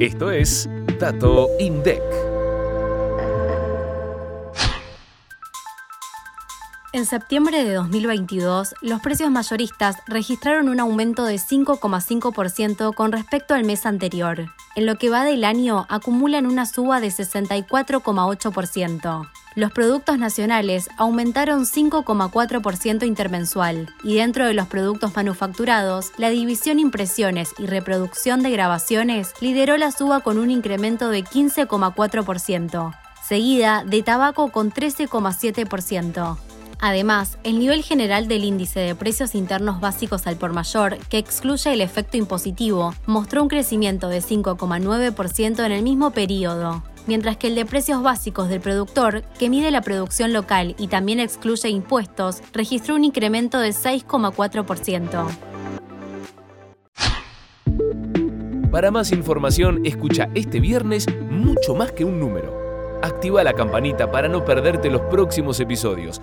Esto es Dato INDEC. En septiembre de 2022, los precios mayoristas registraron un aumento de 5,5% con respecto al mes anterior. En lo que va del año, acumulan una suba de 64,8%. Los productos nacionales aumentaron 5,4% intermensual y dentro de los productos manufacturados, la división impresiones y reproducción de grabaciones lideró la suba con un incremento de 15,4%, seguida de tabaco con 13,7%. Además, el nivel general del índice de precios internos básicos al por mayor, que excluye el efecto impositivo, mostró un crecimiento de 5,9% en el mismo periodo, mientras que el de precios básicos del productor, que mide la producción local y también excluye impuestos, registró un incremento de 6,4%. Para más información, escucha este viernes mucho más que un número. Activa la campanita para no perderte los próximos episodios